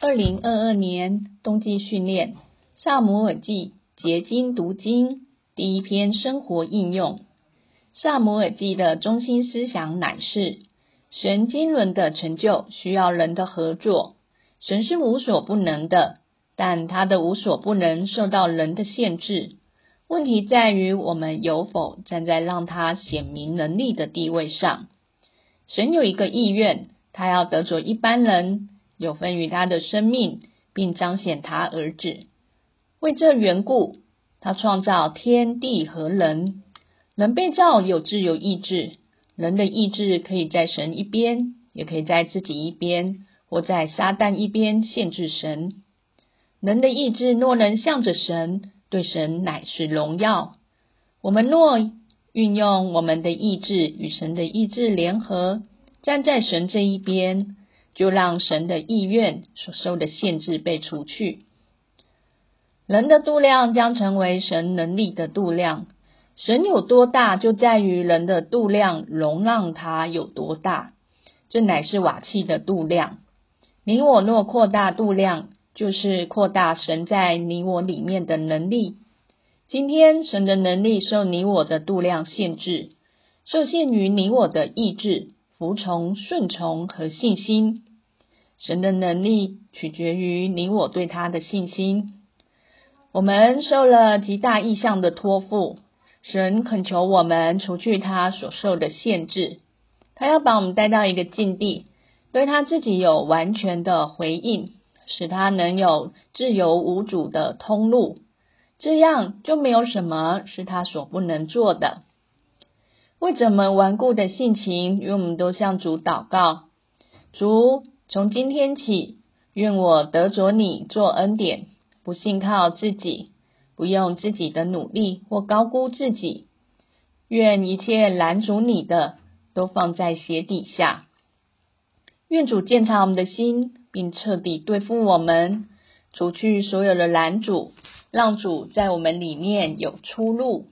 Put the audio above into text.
二零二二年冬季训练《萨姆尔记》结晶读经第一篇生活应用。《萨姆尔记》的中心思想乃是：神经纶的成就需要人的合作。神是无所不能的，但他的无所不能受到人的限制。问题在于我们有否站在让他显明能力的地位上。神有一个意愿，他要得着一般人。有分于他的生命，并彰显他儿子。为这缘故，他创造天地和人。人被造有自由意志，人的意志可以在神一边，也可以在自己一边，或在撒旦一边限制神。人的意志若能向着神，对神乃是荣耀。我们若运用我们的意志与神的意志联合，站在神这一边。就让神的意愿所受的限制被除去，人的度量将成为神能力的度量。神有多大，就在于人的度量容让它有多大。这乃是瓦器的度量。你我若扩大度量，就是扩大神在你我里面的能力。今天神的能力受你我的度量限制，受限于你我的意志、服从、顺从和信心。神的能力取决于你我对他的信心。我们受了极大意向的托付，神恳求我们除去他所受的限制。他要把我们带到一个境地，对他自己有完全的回应，使他能有自由无阻的通路。这样就没有什么是他所不能做的。为怎么顽固的性情，与我们都向主祷告，主。从今天起，愿我得着你做恩典，不信靠自己，不用自己的努力或高估自己。愿一切拦阻你的，都放在鞋底下。愿主鉴察我们的心，并彻底对付我们，除去所有的拦阻，让主在我们里面有出路。